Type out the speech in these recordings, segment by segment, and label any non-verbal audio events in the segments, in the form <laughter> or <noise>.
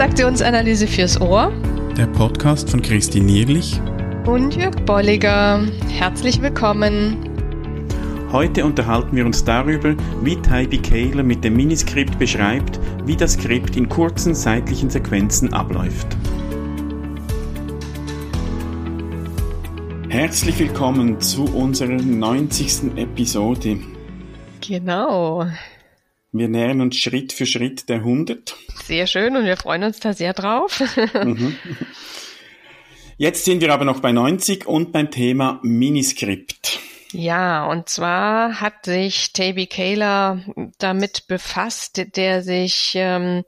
Transaktionsanalyse fürs Ohr. Der Podcast von Christine Nierlich und Jörg Bolliger. Herzlich willkommen. Heute unterhalten wir uns darüber, wie Tybee Kahler mit dem Miniskript beschreibt, wie das Skript in kurzen seitlichen Sequenzen abläuft. Herzlich willkommen zu unserer 90. Episode. Genau. Wir nähern uns Schritt für Schritt der 100. Sehr schön und wir freuen uns da sehr drauf. Mhm. <laughs> Jetzt sind wir aber noch bei 90 und beim Thema Miniskript. Ja, und zwar hat sich Taby Kaler damit befasst, der sich ähm,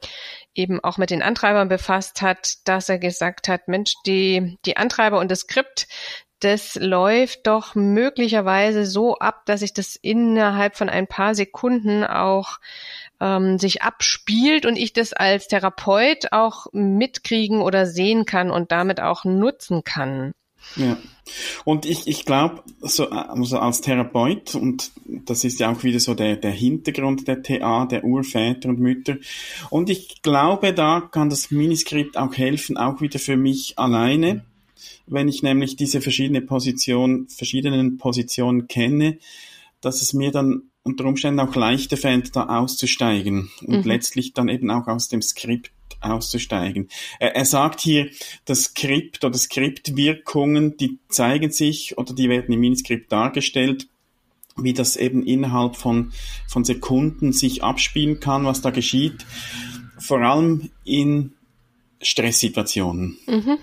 eben auch mit den Antreibern befasst hat, dass er gesagt hat, Mensch, die, die Antreiber und das Skript, das läuft doch möglicherweise so ab, dass sich das innerhalb von ein paar Sekunden auch ähm, sich abspielt und ich das als Therapeut auch mitkriegen oder sehen kann und damit auch nutzen kann. Ja. Und ich, ich glaube, so, also als Therapeut, und das ist ja auch wieder so der, der Hintergrund der TA, der Urväter und Mütter, und ich glaube, da kann das Miniskript auch helfen, auch wieder für mich alleine, wenn ich nämlich diese verschiedene Position, verschiedenen Positionen kenne, dass es mir dann unter Umständen auch leichter fällt, da auszusteigen und mhm. letztlich dann eben auch aus dem Skript auszusteigen. Er, er sagt hier, das Skript oder Skriptwirkungen, die zeigen sich oder die werden im Miniskript dargestellt, wie das eben innerhalb von, von Sekunden sich abspielen kann, was da geschieht, vor allem in Stresssituationen. Mhm.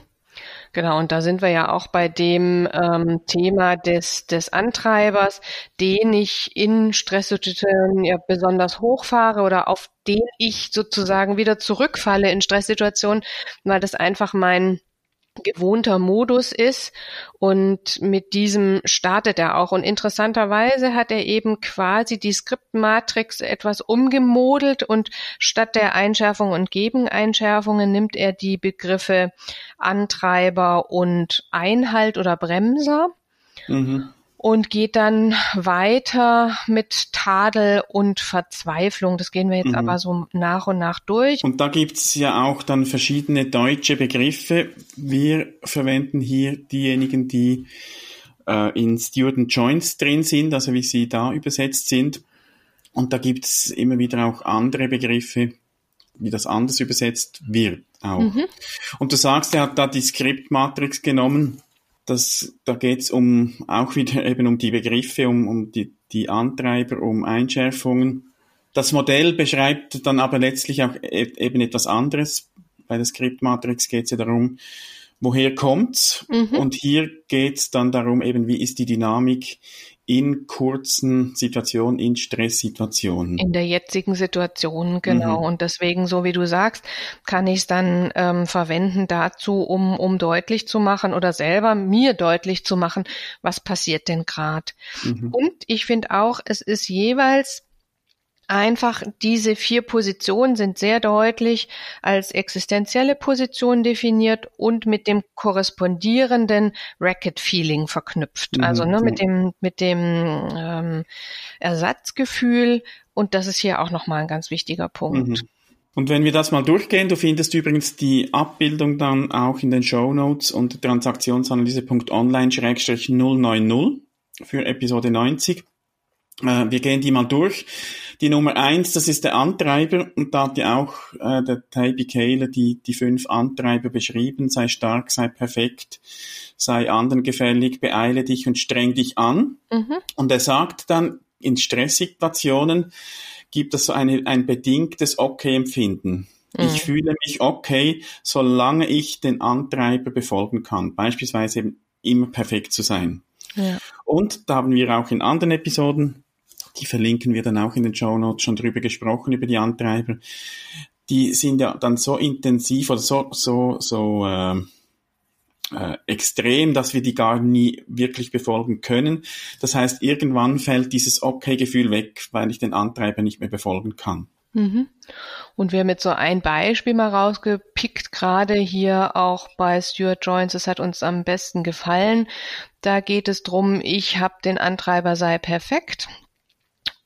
Genau, und da sind wir ja auch bei dem ähm, Thema des, des Antreibers, den ich in Stresssituationen ja besonders hochfahre oder auf den ich sozusagen wieder zurückfalle in Stresssituationen, weil das einfach mein gewohnter Modus ist und mit diesem startet er auch. Und interessanterweise hat er eben quasi die Skriptmatrix etwas umgemodelt und statt der Einschärfung und Gegeneinschärfungen nimmt er die Begriffe Antreiber und Einhalt oder Bremser. Mhm und geht dann weiter mit Tadel und Verzweiflung. Das gehen wir jetzt mhm. aber so nach und nach durch. Und da gibt's ja auch dann verschiedene deutsche Begriffe. Wir verwenden hier diejenigen, die äh, in Student Joints drin sind, also wie sie da übersetzt sind. Und da gibt's immer wieder auch andere Begriffe, wie das anders übersetzt wird auch. Mhm. Und du sagst, er hat da die Skriptmatrix genommen das, da geht's um auch wieder <laughs> eben um die Begriffe, um, um die, die Antreiber, um Einschärfungen. Das Modell beschreibt dann aber letztlich auch e eben etwas anderes. Bei der Skriptmatrix geht es ja darum, woher kommt's? Mhm. Und hier geht's dann darum, eben wie ist die Dynamik in kurzen Situationen, in Stresssituationen. In der jetzigen Situation, genau. Mhm. Und deswegen, so wie du sagst, kann ich es dann ähm, verwenden dazu, um, um deutlich zu machen oder selber mir deutlich zu machen, was passiert denn gerade. Mhm. Und ich finde auch, es ist jeweils einfach diese vier Positionen sind sehr deutlich als existenzielle Position definiert und mit dem korrespondierenden Racket-Feeling verknüpft. Mhm. Also ne, mit dem mit dem ähm, Ersatzgefühl und das ist hier auch nochmal ein ganz wichtiger Punkt. Mhm. Und wenn wir das mal durchgehen, du findest übrigens die Abbildung dann auch in den Show Notes unter transaktionsanalyse.online-090 für Episode 90. Äh, wir gehen die mal durch. Die Nummer eins, das ist der Antreiber und da hat ja auch äh, der Taby Kahler die, die fünf Antreiber beschrieben, sei stark, sei perfekt, sei anderen gefällig, beeile dich und streng dich an. Mhm. Und er sagt dann, in Stresssituationen gibt es so eine, ein bedingtes Okay-Empfinden. Mhm. Ich fühle mich okay, solange ich den Antreiber befolgen kann. Beispielsweise eben immer perfekt zu sein. Ja. Und da haben wir auch in anderen Episoden die verlinken wir dann auch in den Show Notes schon drüber gesprochen, über die Antreiber. Die sind ja dann so intensiv oder so, so, so äh, äh, extrem, dass wir die gar nie wirklich befolgen können. Das heißt, irgendwann fällt dieses Okay-Gefühl weg, weil ich den Antreiber nicht mehr befolgen kann. Mhm. Und wir haben jetzt so ein Beispiel mal rausgepickt, gerade hier auch bei Stuart Joins, es hat uns am besten gefallen. Da geht es drum, ich habe den Antreiber sei perfekt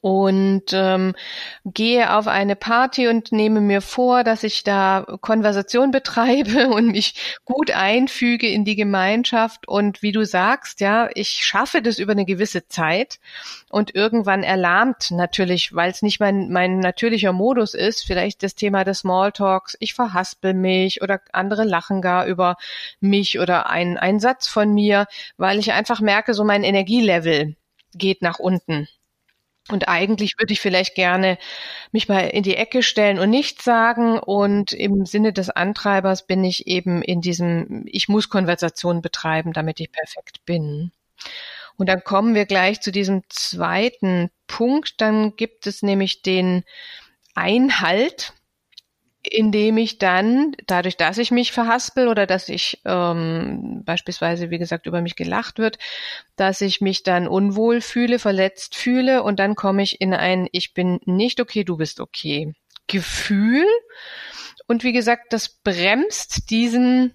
und ähm, gehe auf eine Party und nehme mir vor, dass ich da Konversation <laughs> betreibe und mich gut einfüge in die Gemeinschaft. Und wie du sagst, ja, ich schaffe das über eine gewisse Zeit. Und irgendwann erlahmt natürlich, weil es nicht mein mein natürlicher Modus ist, vielleicht das Thema des Smalltalks, ich verhaspel mich oder andere lachen gar über mich oder ein ein Satz von mir, weil ich einfach merke, so mein Energielevel geht nach unten. Und eigentlich würde ich vielleicht gerne mich mal in die Ecke stellen und nichts sagen. Und im Sinne des Antreibers bin ich eben in diesem, ich muss Konversation betreiben, damit ich perfekt bin. Und dann kommen wir gleich zu diesem zweiten Punkt. Dann gibt es nämlich den Einhalt indem ich dann, dadurch, dass ich mich verhaspel oder dass ich ähm, beispielsweise, wie gesagt, über mich gelacht wird, dass ich mich dann unwohl fühle, verletzt fühle und dann komme ich in ein Ich bin nicht okay, du bist okay Gefühl. Und wie gesagt, das bremst diesen,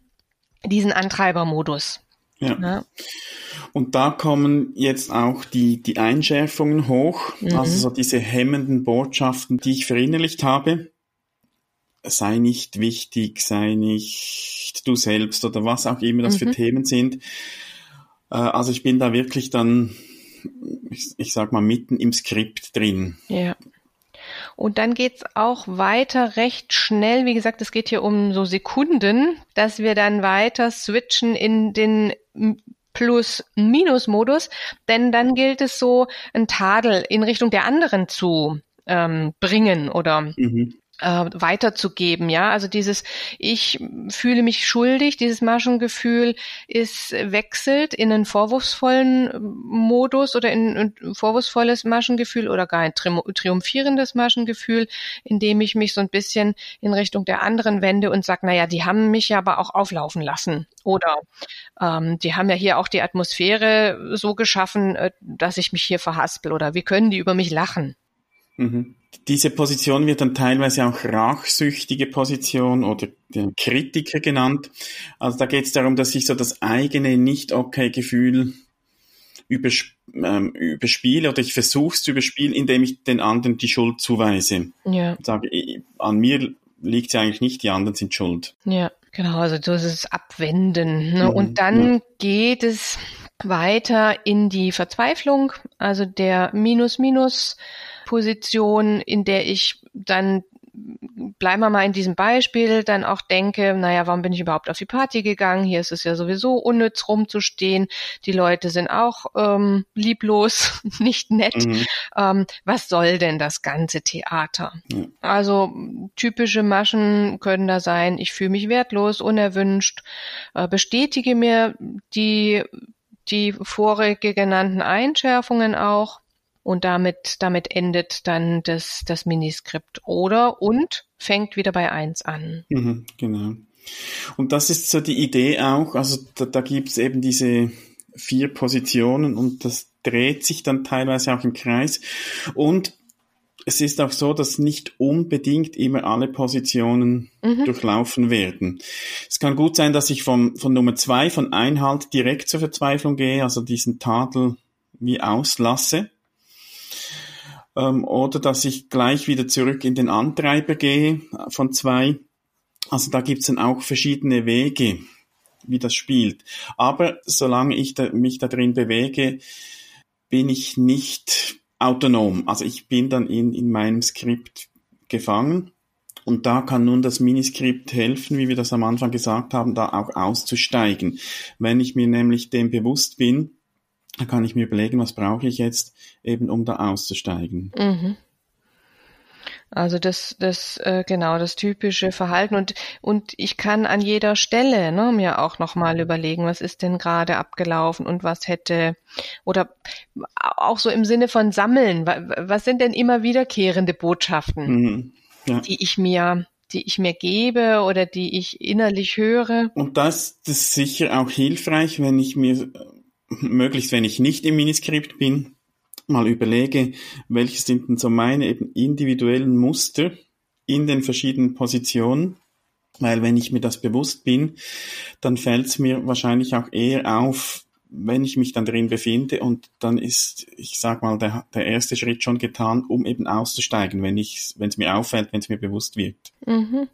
diesen Antreibermodus. Ja. ja. Und da kommen jetzt auch die, die Einschärfungen hoch, mhm. also so diese hemmenden Botschaften, die ich verinnerlicht habe sei nicht wichtig, sei nicht du selbst oder was auch immer das mhm. für Themen sind. Äh, also ich bin da wirklich dann, ich, ich sag mal, mitten im Skript drin. Ja. Und dann geht's auch weiter recht schnell. Wie gesagt, es geht hier um so Sekunden, dass wir dann weiter switchen in den Plus-Minus-Modus, denn dann gilt es so, ein Tadel in Richtung der anderen zu ähm, bringen oder mhm äh, weiterzugeben, ja. Also dieses Ich fühle mich schuldig, dieses Maschengefühl ist wechselt in einen vorwurfsvollen Modus oder in ein vorwurfsvolles Maschengefühl oder gar ein triumphierendes Maschengefühl, indem ich mich so ein bisschen in Richtung der anderen wende und sage, naja, die haben mich ja aber auch auflaufen lassen. Oder ähm, die haben ja hier auch die Atmosphäre so geschaffen, äh, dass ich mich hier verhaspel oder wie können die über mich lachen? Mhm. Diese Position wird dann teilweise auch rachsüchtige Position oder Kritiker genannt. Also da geht es darum, dass ich so das eigene Nicht-Okay-Gefühl übersp ähm, überspiele oder ich versuche es zu überspielen, indem ich den anderen die Schuld zuweise. Ja. Und sage, an mir liegt es eigentlich nicht, die anderen sind schuld. Ja, genau, also das ist Abwenden. Ne? Mhm, Und dann ja. geht es weiter in die Verzweiflung, also der Minus-Minus- Position, in der ich dann bleiben wir mal in diesem Beispiel, dann auch denke, naja, warum bin ich überhaupt auf die Party gegangen? Hier ist es ja sowieso unnütz rumzustehen. Die Leute sind auch ähm, lieblos, <laughs> nicht nett. Mhm. Ähm, was soll denn das ganze Theater? Mhm. Also typische Maschen können da sein, ich fühle mich wertlos, unerwünscht, äh, bestätige mir die, die vorige genannten Einschärfungen auch und damit, damit endet dann das, das Miniskript oder und fängt wieder bei eins an. Mhm, genau. Und das ist so die Idee auch, also da, da gibt es eben diese vier Positionen und das dreht sich dann teilweise auch im Kreis. Und es ist auch so, dass nicht unbedingt immer alle Positionen mhm. durchlaufen werden. Es kann gut sein, dass ich von, von Nummer zwei, von Einhalt direkt zur Verzweiflung gehe, also diesen Tadel wie auslasse ähm, oder dass ich gleich wieder zurück in den Antreiber gehe von zwei. Also da gibt's dann auch verschiedene Wege, wie das spielt. Aber solange ich da, mich da drin bewege, bin ich nicht autonom. Also ich bin dann in, in meinem Skript gefangen. Und da kann nun das Miniskript helfen, wie wir das am Anfang gesagt haben, da auch auszusteigen. Wenn ich mir nämlich dem bewusst bin, da kann ich mir überlegen, was brauche ich jetzt eben, um da auszusteigen. Mhm. Also das, das äh, genau das typische Verhalten und und ich kann an jeder Stelle ne, mir auch noch mal überlegen, was ist denn gerade abgelaufen und was hätte oder auch so im Sinne von sammeln, was sind denn immer wiederkehrende Botschaften, mhm. ja. die ich mir die ich mir gebe oder die ich innerlich höre. Und das, das ist sicher auch hilfreich, wenn ich mir möglichst wenn ich nicht im Miniskript bin, mal überlege, welche sind denn so meine eben individuellen Muster in den verschiedenen Positionen. Weil wenn ich mir das bewusst bin, dann fällt es mir wahrscheinlich auch eher auf, wenn ich mich dann drin befinde und dann ist, ich sag mal, der, der erste Schritt schon getan, um eben auszusteigen, wenn ich, wenn es mir auffällt, wenn es mir bewusst wird. Mhm.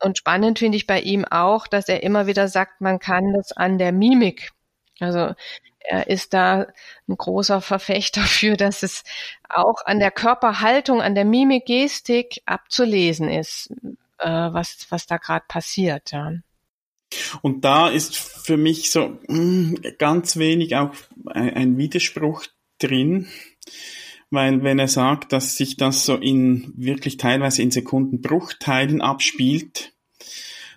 Und spannend finde ich bei ihm auch, dass er immer wieder sagt, man kann das an der Mimik. Also er ist da ein großer Verfechter für, dass es auch an der Körperhaltung, an der Mimik, Gestik abzulesen ist, äh, was, was da gerade passiert. Ja. Und da ist für mich so mh, hm, ganz wenig auch ein, ein Widerspruch drin, weil wenn er sagt, dass sich das so in wirklich teilweise in Sekundenbruchteilen abspielt,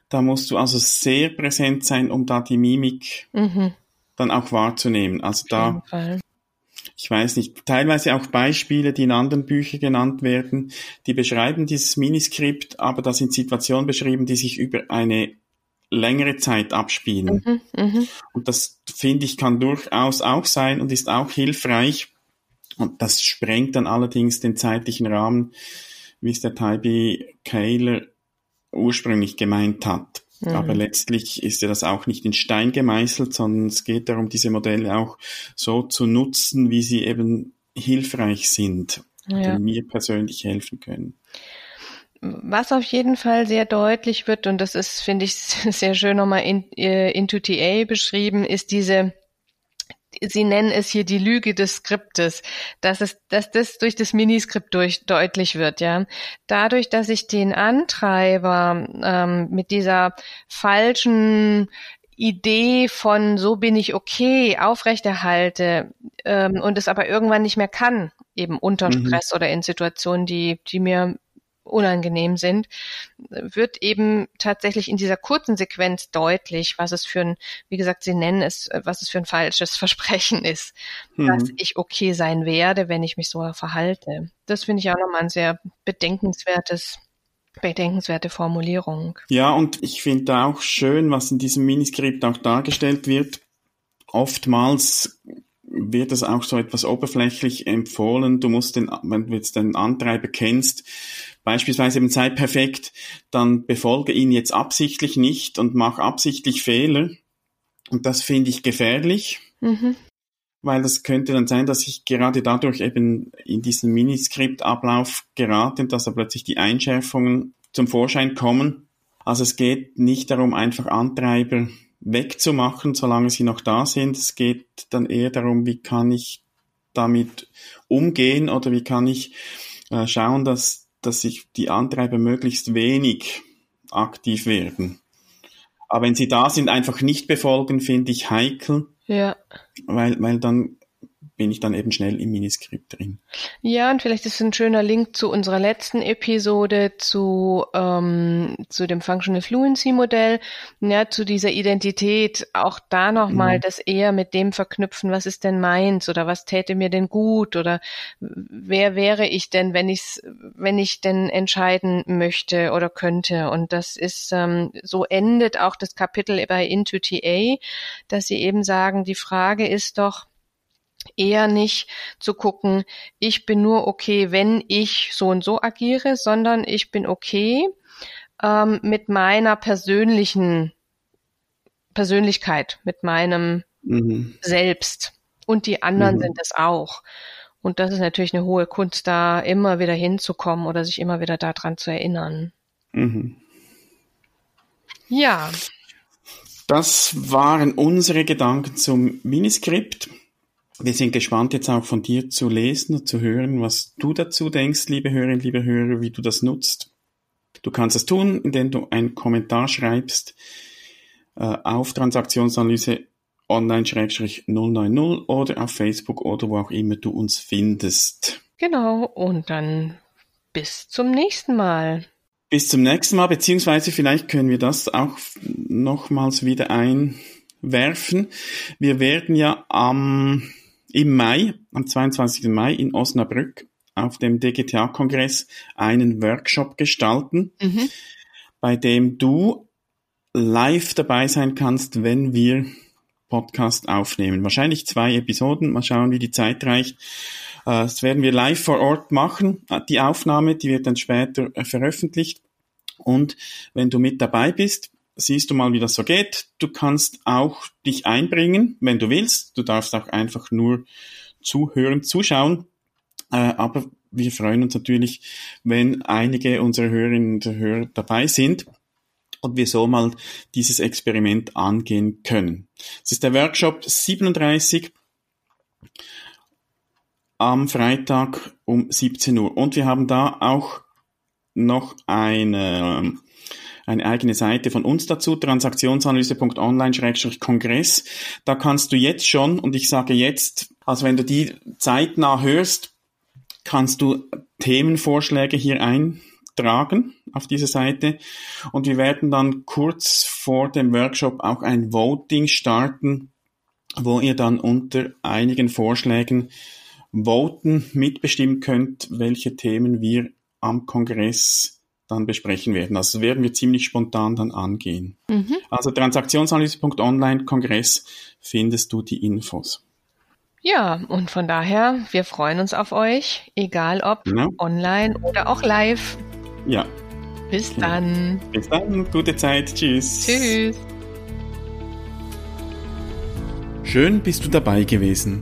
da musst du also sehr präsent sein, um da die Mimik mhm. Dann auch wahrzunehmen. Also da, ich weiß nicht, teilweise auch Beispiele, die in anderen Büchern genannt werden, die beschreiben dieses Miniskript, aber da sind Situationen beschrieben, die sich über eine längere Zeit abspielen. Mhm, mh. Und das finde ich kann durchaus auch sein und ist auch hilfreich. Und das sprengt dann allerdings den zeitlichen Rahmen, wie es der Tybee Kaler ursprünglich gemeint hat. Mhm. Aber letztlich ist ja das auch nicht in Stein gemeißelt, sondern es geht darum, diese Modelle auch so zu nutzen, wie sie eben hilfreich sind ja. und mir persönlich helfen können. Was auf jeden Fall sehr deutlich wird, und das ist, finde ich, <laughs> sehr schön nochmal in, äh, into TA beschrieben, ist diese, Sie nennen es hier die Lüge des Skriptes, dass es, dass das durch das Miniskript durch deutlich wird, ja. Dadurch, dass ich den Antreiber ähm, mit dieser falschen Idee von so bin ich okay aufrechterhalte ähm, und es aber irgendwann nicht mehr kann, eben unter mhm. Stress mhm. oder in Situationen, die, die mir unangenehm sind, wird eben tatsächlich in dieser kurzen Sequenz deutlich, was es für ein, wie gesagt, Sie nennen es, was es für ein falsches <laughs> Versprechen ist, mhm. dass ich okay sein werde, wenn ich mich so verhalte. Das finde ich auch nochmal ein sehr bedenkenswertes bedenkenswerte Formulierung. Ja, und ich finde auch schön, was in diesem Miniskript auch dargestellt wird. Oftmals wird es auch so etwas oberflächlich empfohlen. Du musst den, wenn du jetzt den Antreiber kennst, beispielsweise eben sei perfekt, dann befolge ihn jetzt absichtlich nicht und mach absichtlich Fehler. Und das finde ich gefährlich, mhm. weil das könnte dann sein, dass ich gerade dadurch eben in diesen Miniscript-Ablauf gerate und dass da plötzlich die Einschärfungen zum Vorschein kommen. Also es geht nicht darum, einfach Antreiber wegzumachen, solange sie noch da sind. Es geht dann eher darum, wie kann ich damit umgehen oder wie kann ich äh, schauen, dass dass sich die Antreiber möglichst wenig aktiv werden. Aber wenn sie da sind, einfach nicht befolgen, finde ich heikel. Ja. Weil, weil dann bin ich dann eben schnell im Miniskript drin. Ja, und vielleicht ist es ein schöner Link zu unserer letzten Episode zu, ähm, zu dem Functional Fluency Modell, ja, zu dieser Identität, auch da nochmal mhm. das eher mit dem verknüpfen, was ist denn meins oder was täte mir denn gut oder wer wäre ich denn, wenn ich wenn ich denn entscheiden möchte oder könnte. Und das ist, ähm, so endet auch das Kapitel bei Into TA, dass sie eben sagen, die Frage ist doch, eher nicht zu gucken, ich bin nur okay, wenn ich so und so agiere, sondern ich bin okay ähm, mit meiner persönlichen Persönlichkeit, mit meinem mhm. Selbst. Und die anderen mhm. sind es auch. Und das ist natürlich eine hohe Kunst, da immer wieder hinzukommen oder sich immer wieder daran zu erinnern. Mhm. Ja. Das waren unsere Gedanken zum Miniskript. Wir sind gespannt jetzt auch von dir zu lesen und zu hören, was du dazu denkst, liebe Hörerinnen, liebe Hörer, wie du das nutzt. Du kannst es tun, indem du einen Kommentar schreibst äh, auf Transaktionsanalyse online-090 oder auf Facebook oder wo auch immer du uns findest. Genau, und dann bis zum nächsten Mal. Bis zum nächsten Mal, beziehungsweise vielleicht können wir das auch nochmals wieder einwerfen. Wir werden ja am im Mai, am 22. Mai in Osnabrück auf dem DGTA-Kongress einen Workshop gestalten, mhm. bei dem du live dabei sein kannst, wenn wir Podcast aufnehmen. Wahrscheinlich zwei Episoden. Mal schauen, wie die Zeit reicht. Äh, das werden wir live vor Ort machen. Äh, die Aufnahme, die wird dann später äh, veröffentlicht. Und wenn du mit dabei bist, siehst du mal, wie das so geht. Du kannst auch dich einbringen, wenn du willst. Du darfst auch einfach nur zuhören, zuschauen. Äh, aber wir freuen uns natürlich, wenn einige unserer Hörerinnen und Hörer dabei sind und wir so mal dieses Experiment angehen können. Es ist der Workshop 37 am Freitag um 17 Uhr. Und wir haben da auch noch eine, eine eigene Seite von uns dazu, transaktionsanalyse.online-kongress. Da kannst du jetzt schon, und ich sage jetzt, also wenn du die zeitnah hörst, kannst du Themenvorschläge hier eintragen auf diese Seite und wir werden dann kurz vor dem Workshop auch ein Voting starten, wo ihr dann unter einigen Vorschlägen voten, mitbestimmen könnt, welche Themen wir am Kongress dann besprechen werden. Also werden wir ziemlich spontan dann angehen. Mhm. Also transaktionsanalyse.online Kongress findest du die Infos. Ja, und von daher, wir freuen uns auf euch, egal ob ja. online oder auch live. Ja. Bis dann. Bis dann, gute Zeit. Tschüss. Tschüss. Schön bist du dabei gewesen.